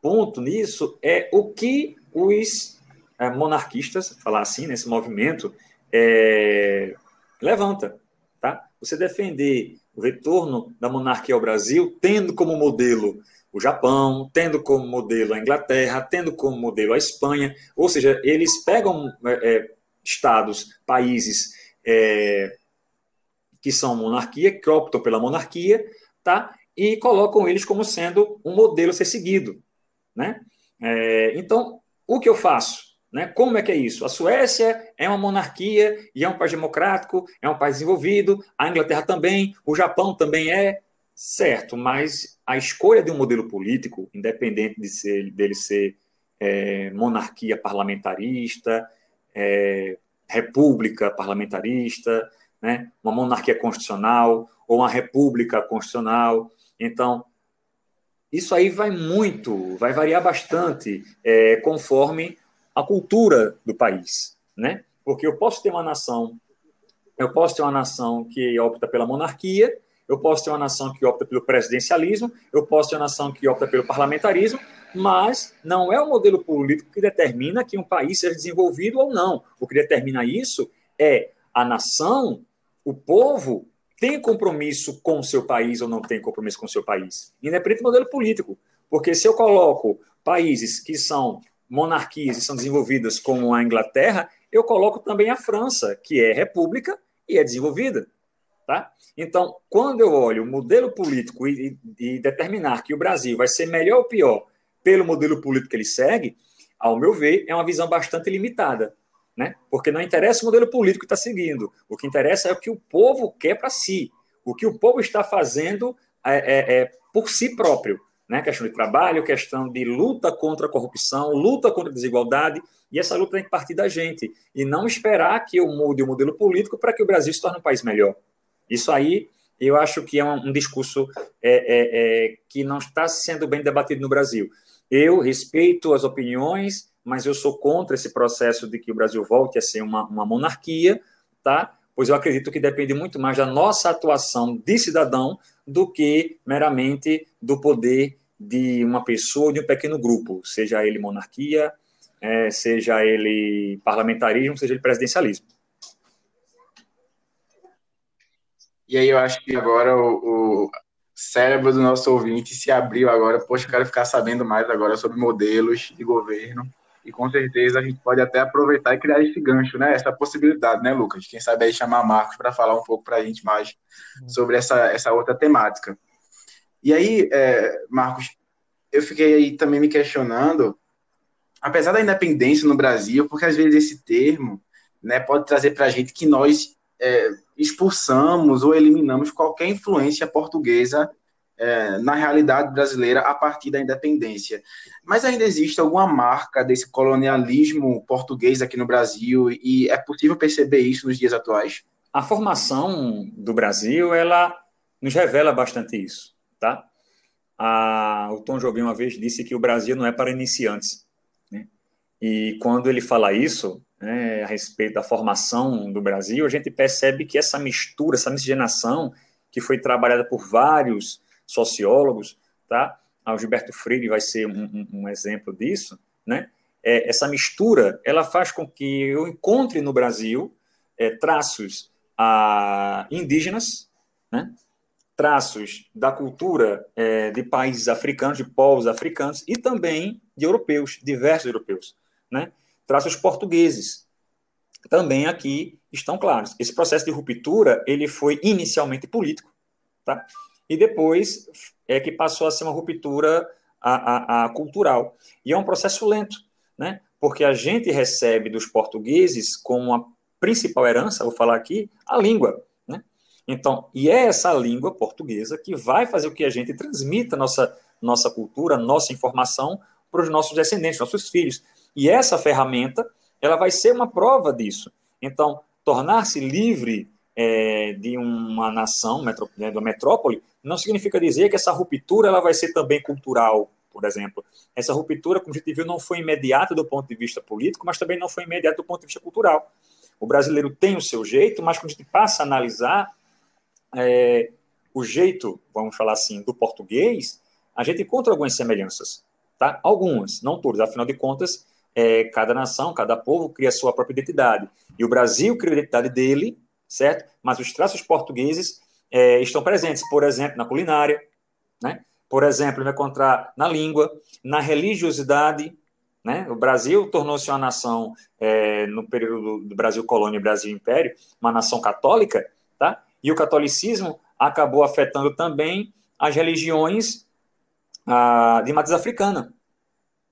ponto nisso é o que os é, monarquistas, falar assim, nesse movimento, é, levanta. Tá? Você defender o retorno da monarquia ao Brasil, tendo como modelo o Japão, tendo como modelo a Inglaterra, tendo como modelo a Espanha, ou seja, eles pegam é, é, estados, países é, que são monarquia, que optam pela monarquia, tá? e colocam eles como sendo um modelo a ser seguido. Né? É, então, o que eu faço? Né? Como é que é isso? A Suécia é uma monarquia e é um país democrático, é um país desenvolvido, a Inglaterra também, o Japão também é, certo, mas a escolha de um modelo político, independente de ser, dele ser é, monarquia parlamentarista, é, república parlamentarista, né? uma monarquia constitucional ou uma república constitucional. Então, isso aí vai muito, vai variar bastante é, conforme a cultura do país, né? Porque eu posso ter uma nação, eu posso ter uma nação que opta pela monarquia, eu posso ter uma nação que opta pelo presidencialismo, eu posso ter uma nação que opta pelo parlamentarismo, mas não é o modelo político que determina que um país seja desenvolvido ou não. O que determina isso é a nação, o povo tem compromisso com o seu país ou não tem compromisso com o seu país, independente do modelo político. Porque se eu coloco países que são monarquias e são desenvolvidas como a Inglaterra, eu coloco também a França, que é república e é desenvolvida. Tá? Então, quando eu olho o modelo político e, e, determinar que o Brasil vai ser melhor ou pior pelo modelo político que ele segue, ao meu ver, é uma visão bastante limitada. Né? Porque não interessa o modelo político que está seguindo. O que interessa é o que o povo quer para si. O que o povo está fazendo é, é, é por si próprio né? questão de trabalho, questão de luta contra a corrupção, luta contra a desigualdade, e essa luta tem que partir da gente, e não esperar que eu mude o modelo político para que o Brasil se torne um país melhor. Isso aí, eu acho que é um, um discurso é, é, é, que não está sendo bem debatido no Brasil. Eu respeito as opiniões, mas eu sou contra esse processo de que o Brasil volte a ser uma, uma monarquia, tá? pois eu acredito que depende muito mais da nossa atuação de cidadão do que meramente do poder de uma pessoa de um pequeno grupo, seja ele monarquia, é, seja ele parlamentarismo, seja ele presidencialismo. E aí eu acho que agora o, o cérebro do nosso ouvinte se abriu agora. Poxa, eu quero ficar sabendo mais agora sobre modelos de governo. E com certeza a gente pode até aproveitar e criar esse gancho, né? Essa possibilidade, né, Lucas? Quem sabe aí chamar Marcos para falar um pouco para a gente mais sobre essa, essa outra temática. E aí, é, Marcos, eu fiquei aí também me questionando, apesar da independência no Brasil, porque às vezes esse termo né, pode trazer para a gente que nós é, expulsamos ou eliminamos qualquer influência portuguesa é, na realidade brasileira a partir da independência. Mas ainda existe alguma marca desse colonialismo português aqui no Brasil e é possível perceber isso nos dias atuais? A formação do Brasil, ela nos revela bastante isso, tá? A, o Tom Jobim uma vez disse que o Brasil não é para iniciantes. Né? E quando ele fala isso, né, a respeito da formação do Brasil, a gente percebe que essa mistura, essa miscigenação, que foi trabalhada por vários sociólogos, tá? O Gilberto Freire vai ser um, um, um exemplo disso, né? É, essa mistura, ela faz com que eu encontre no Brasil é, traços a, indígenas, né? traços da cultura é, de países africanos, de povos africanos, e também de europeus, diversos europeus, né? traços portugueses. Também aqui estão claros. Esse processo de ruptura, ele foi inicialmente político, tá? E depois é que passou a ser uma ruptura a, a, a cultural. E é um processo lento, né? porque a gente recebe dos portugueses como a principal herança, vou falar aqui, a língua. Né? Então, e é essa língua portuguesa que vai fazer o que a gente transmita nossa, nossa cultura, nossa informação para os nossos descendentes, nossos filhos. E essa ferramenta, ela vai ser uma prova disso. Então, tornar-se livre é, de uma nação, né, da metrópole, não significa dizer que essa ruptura ela vai ser também cultural, por exemplo. Essa ruptura, como a gente viu, não foi imediata do ponto de vista político, mas também não foi imediata do ponto de vista cultural. O brasileiro tem o seu jeito, mas quando a gente passa a analisar é, o jeito, vamos falar assim, do português, a gente encontra algumas semelhanças. Tá? Algumas, não todas. Afinal de contas, é, cada nação, cada povo cria sua própria identidade. E o Brasil cria a identidade dele certo? Mas os traços portugueses é, estão presentes, por exemplo, na culinária, né? Por exemplo, encontrar na língua, na religiosidade, né? O Brasil tornou-se uma nação é, no período do Brasil colônia e Brasil império, uma nação católica, tá? E o catolicismo acabou afetando também as religiões ah, de matriz africana,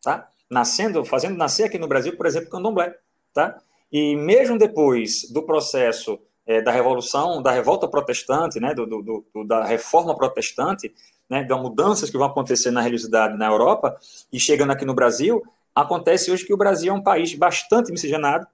tá? Nascendo, fazendo nascer aqui no Brasil, por exemplo, o candomblé, tá? E mesmo depois do processo é, da revolução, da revolta protestante, né, do, do, do, da reforma protestante, né, das mudanças que vão acontecer na religiosidade na Europa e chegando aqui no Brasil, acontece hoje que o Brasil é um país bastante miscigenado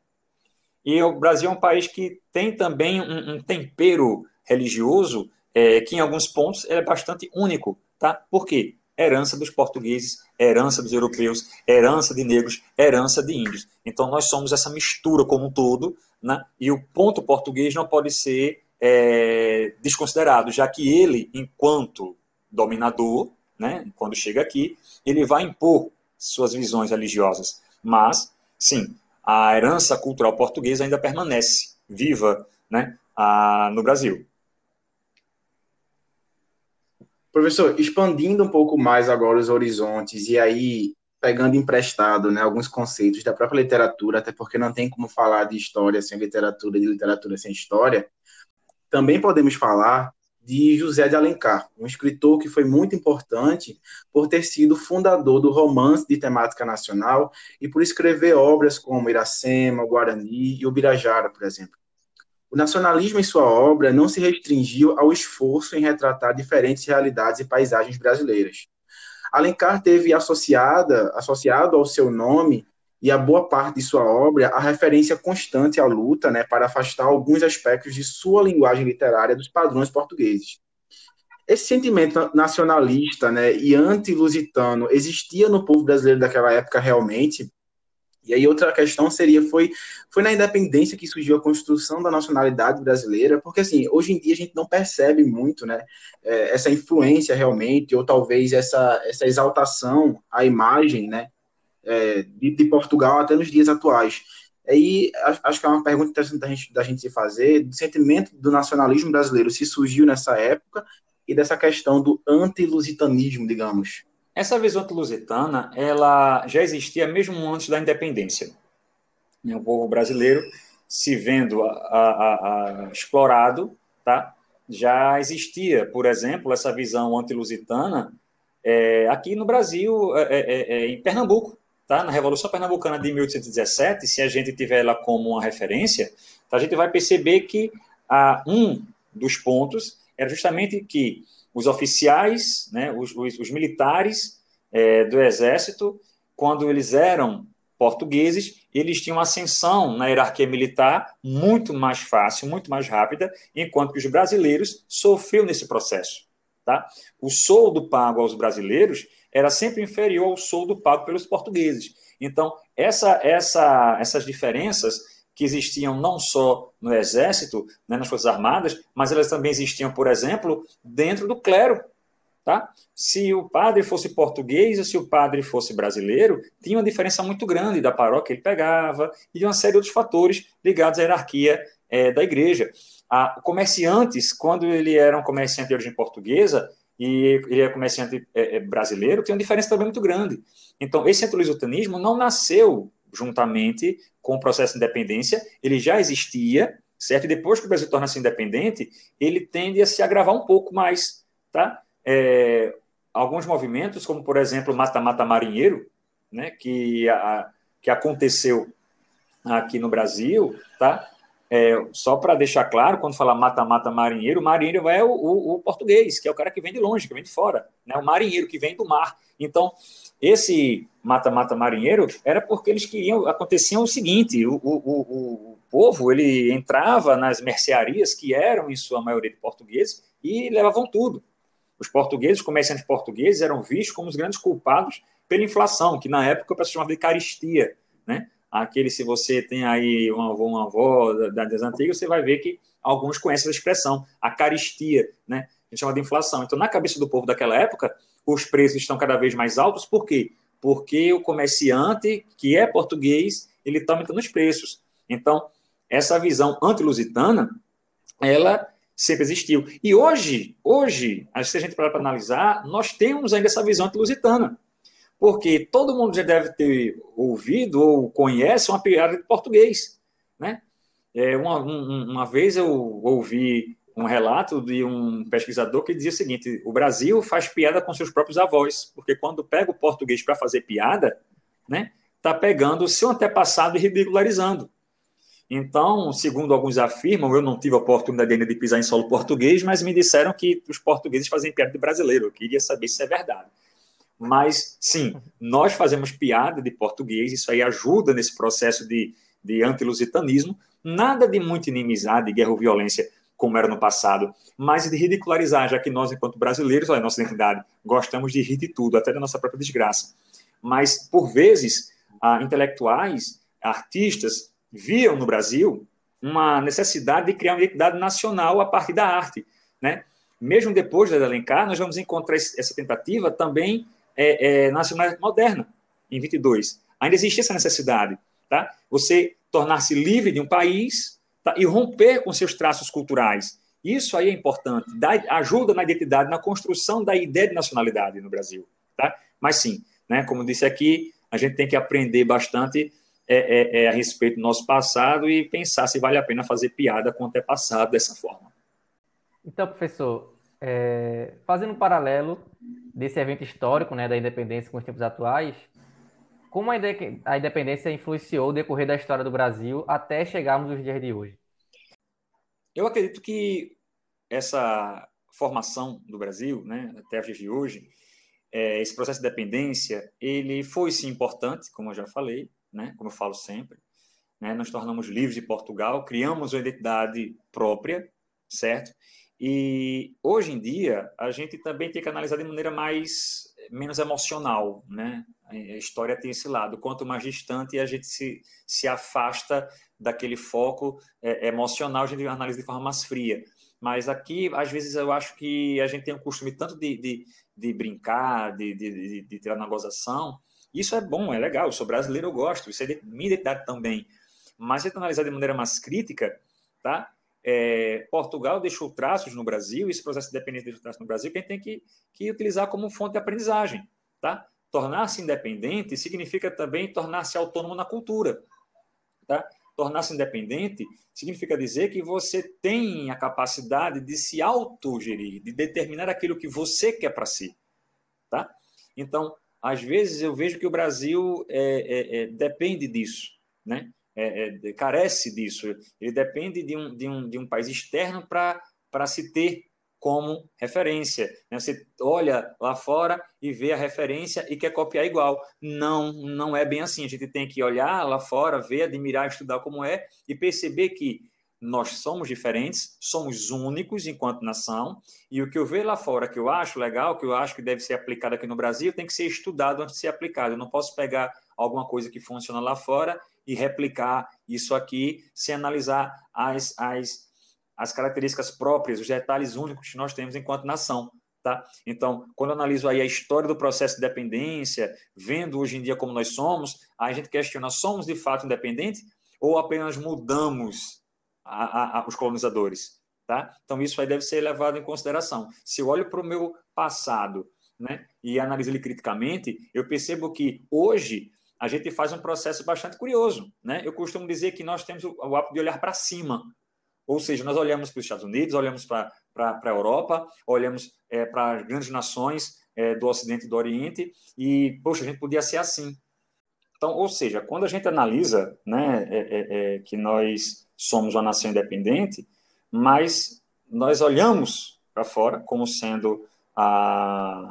e o Brasil é um país que tem também um, um tempero religioso é, que em alguns pontos é bastante único, tá? Por quê? Herança dos portugueses, herança dos europeus, herança de negros, herança de índios. Então nós somos essa mistura como um todo né? e o ponto português não pode ser é, desconsiderado, já que ele, enquanto dominador, né, quando chega aqui, ele vai impor suas visões religiosas. Mas, sim, a herança cultural portuguesa ainda permanece viva né, a, no Brasil. Professor, expandindo um pouco mais agora os horizontes e aí pegando emprestado né, alguns conceitos da própria literatura, até porque não tem como falar de história sem literatura, de literatura sem história, também podemos falar de José de Alencar, um escritor que foi muito importante por ter sido fundador do romance de temática nacional e por escrever obras como Iracema, Guarani e Ubirajara, por exemplo. O nacionalismo em sua obra não se restringiu ao esforço em retratar diferentes realidades e paisagens brasileiras. Alencar teve associada, associado ao seu nome e a boa parte de sua obra a referência constante à luta, né, para afastar alguns aspectos de sua linguagem literária dos padrões portugueses. Esse sentimento nacionalista, né, e anti-lusitano existia no povo brasileiro daquela época realmente? E aí outra questão seria, foi, foi na independência que surgiu a construção da nacionalidade brasileira, porque assim, hoje em dia a gente não percebe muito, né, é, essa influência realmente, ou talvez essa, essa exaltação à imagem, né, é, de, de, Portugal até nos dias atuais. Aí acho que é uma pergunta interessante da gente, da gente se fazer, do sentimento do nacionalismo brasileiro, se surgiu nessa época, e dessa questão do anti-lusitanismo, digamos. Essa visão lusitana, ela já existia mesmo antes da independência. O povo brasileiro se vendo a, a, a, explorado, tá? já existia, por exemplo, essa visão antilusitana é, aqui no Brasil, é, é, é, em Pernambuco. Tá? Na Revolução Pernambucana de 1817, se a gente tiver ela como uma referência, a gente vai perceber que ah, um dos pontos era justamente que os oficiais, né, os, os, os militares é, do Exército, quando eles eram portugueses, eles tinham ascensão na hierarquia militar muito mais fácil, muito mais rápida, enquanto que os brasileiros sofriam nesse processo. Tá? O soldo pago aos brasileiros era sempre inferior ao soldo pago pelos portugueses. Então, essa, essa, essas diferenças que existiam não só no Exército, né, nas Forças Armadas, mas elas também existiam, por exemplo, dentro do clero. Tá? Se o padre fosse português ou se o padre fosse brasileiro, tinha uma diferença muito grande da paróquia que ele pegava e de uma série de outros fatores ligados à hierarquia é, da igreja. A, comerciantes, quando ele era um comerciante de origem portuguesa e ele era comerciante é, é, brasileiro, tinha uma diferença também muito grande. Então, esse antilusitanismo não nasceu juntamente com o processo de independência, ele já existia, certo? E depois que o Brasil torna-se independente, ele tende a se agravar um pouco mais, tá? é, alguns movimentos, como por exemplo Mata-Mata Marinheiro, né, que, a, que aconteceu aqui no Brasil, tá? É, só para deixar claro, quando fala mata-mata marinheiro, marinheiro é o, o, o, português, que é o cara que vem de longe, que vem de fora, né? o marinheiro que vem do mar. Então, esse mata-mata marinheiro era porque eles queriam, acontecia o seguinte, o, o, o, povo, ele entrava nas mercearias, que eram, em sua maioria, de portugueses, e levavam tudo. Os portugueses, os comerciantes portugueses, eram vistos como os grandes culpados pela inflação, que na época pessoal chamava de caristia, né? Aquele, se você tem aí um avô, uma avó da, das antigas, você vai ver que alguns conhecem essa expressão, a caristia, né? A gente chama de inflação. Então, na cabeça do povo daquela época, os preços estão cada vez mais altos, por quê? Porque o comerciante, que é português, ele está aumentando os preços. Então, essa visão antilusitana, ela sempre existiu. E hoje, hoje, se a gente parar para analisar, nós temos ainda essa visão lusitana. Porque todo mundo já deve ter ouvido ou conhece uma piada de português. Né? É, uma, uma vez eu ouvi um relato de um pesquisador que dizia o seguinte: o Brasil faz piada com seus próprios avós, porque quando pega o português para fazer piada, né, tá pegando o seu antepassado e ridicularizando. Então, segundo alguns afirmam, eu não tive a oportunidade ainda de pisar em solo português, mas me disseram que os portugueses fazem piada de brasileiro. Eu queria saber se é verdade. Mas, sim, nós fazemos piada de português, isso aí ajuda nesse processo de, de antilusitanismo. Nada de muita inimizade, guerra ou violência, como era no passado, mas de ridicularizar, já que nós, enquanto brasileiros, olha nossa identidade, gostamos de rir de tudo, até da nossa própria desgraça. Mas, por vezes, ah, intelectuais, artistas, viam no Brasil uma necessidade de criar uma identidade nacional a partir da arte. Né? Mesmo depois da Alencar, nós vamos encontrar essa tentativa também é, é, na nacional moderna, em 22. Ainda existia essa necessidade. Tá? Você tornar-se livre de um país tá? e romper com seus traços culturais. Isso aí é importante, dá, ajuda na identidade, na construção da ideia de nacionalidade no Brasil. Tá? Mas sim, né, como disse aqui, a gente tem que aprender bastante é, é, é, a respeito do nosso passado e pensar se vale a pena fazer piada com o antepassado dessa forma. Então, professor, é, fazendo um paralelo desse evento histórico né, da independência com os tempos atuais, como a, independência influenciou o decorrer da história do Brasil até chegarmos aos dias de hoje? Eu acredito que essa formação do Brasil, né, até os dias de hoje, é, esse processo de dependência, ele foi sim importante, como eu já falei, né? como eu falo sempre. Né? Nós tornamos livres de Portugal, criamos uma identidade própria, certo? E hoje em dia a gente também tem que analisar de maneira mais menos emocional, né? A história tem esse lado. Quanto mais distante a gente se, se afasta daquele foco é, emocional, a gente analisa de forma mais fria. Mas aqui, às vezes, eu acho que a gente tem um costume tanto de, de, de brincar, de, de, de, de tirar na gozação, isso é bom, é legal. Eu sou brasileiro, eu gosto. Isso é minha identidade também. Mas se analisar de maneira mais crítica, tá? É, Portugal deixou traços no Brasil, esse processo de dependência deixou traços no Brasil, que a gente tem que, que utilizar como fonte de aprendizagem. tá? Tornar-se independente significa também tornar-se autônomo na cultura, tá? Tornar-se independente significa dizer que você tem a capacidade de se autogerir, de determinar aquilo que você quer para si, tá? Então, às vezes eu vejo que o Brasil é, é, é, depende disso, né? É, é, carece disso. Ele depende de um, de um, de um país externo para se ter como referência. Né? Você olha lá fora e vê a referência e quer copiar igual. Não, não é bem assim. A gente tem que olhar lá fora, ver, admirar, estudar como é e perceber que nós somos diferentes, somos únicos enquanto nação, e o que eu vejo lá fora que eu acho legal, que eu acho que deve ser aplicado aqui no Brasil, tem que ser estudado antes de ser aplicado. Eu não posso pegar alguma coisa que funciona lá fora e replicar isso aqui sem analisar as, as as características próprias, os detalhes únicos que nós temos enquanto nação. Tá? Então, quando eu analiso aí a história do processo de dependência, vendo hoje em dia como nós somos, a gente questiona, somos de fato independentes ou apenas mudamos a, a, a, os colonizadores? Tá? Então, isso aí deve ser levado em consideração. Se eu olho para o meu passado né, e analiso ele criticamente, eu percebo que hoje a gente faz um processo bastante curioso. Né? Eu costumo dizer que nós temos o, hábito de olhar para cima ou seja, nós olhamos para os Estados Unidos, olhamos para, a Europa, olhamos é, para as grandes nações é, do Ocidente e do Oriente, e, poxa, a gente podia ser assim. Então, ou seja, quando a gente analisa né, é, é, é que nós somos uma nação independente, mas nós olhamos para fora como sendo a,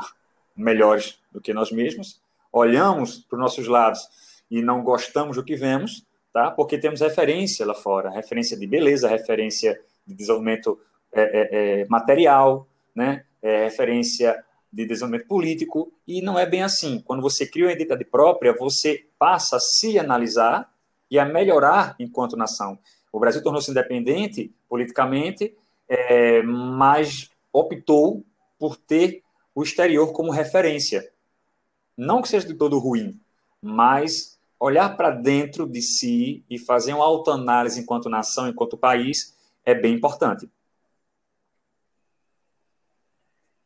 melhores do que nós mesmos, olhamos para os nossos lados e não gostamos do que vemos, tá? Porque temos referência lá fora, referência de beleza, referência de desenvolvimento é, é, é, material, né? É, referência de desenvolvimento político, e não é bem assim. Quando você cria uma identidade própria, você passa a se analisar e a melhorar enquanto nação. O Brasil tornou-se independente politicamente, é, mas optou por ter o exterior como referência. Não que seja de todo ruim, mas olhar para dentro de si e fazer uma autoanálise enquanto nação, enquanto país, é bem importante.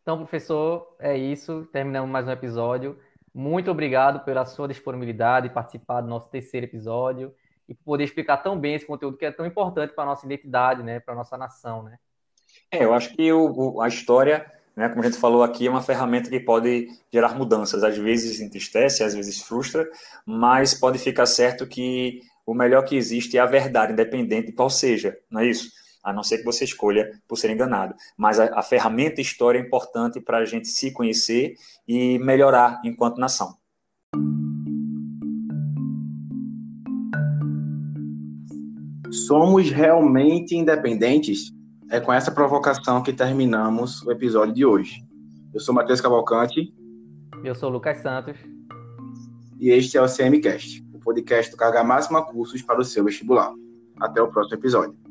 Então, professor, é isso. Terminamos mais um episódio. Muito obrigado pela sua disponibilidade, participar do nosso terceiro episódio e poder explicar tão bem esse conteúdo que é tão importante para a nossa identidade, né, para a nossa nação, né? É, eu acho que a história né, como a gente falou aqui, é uma ferramenta que pode gerar mudanças. Às vezes entristece, às vezes frustra, mas pode ficar certo que o melhor que existe é a verdade, independente de qual seja, não é isso? A não ser que você escolha por ser enganado. Mas a, a ferramenta história é importante para a gente se conhecer e melhorar enquanto nação. Somos realmente independentes? É com essa provocação que terminamos o episódio de hoje. Eu sou Matheus Cavalcante. Eu sou Lucas Santos. E este é o CMCast, o podcast do Carga Máxima Cursos para o seu vestibular. Até o próximo episódio.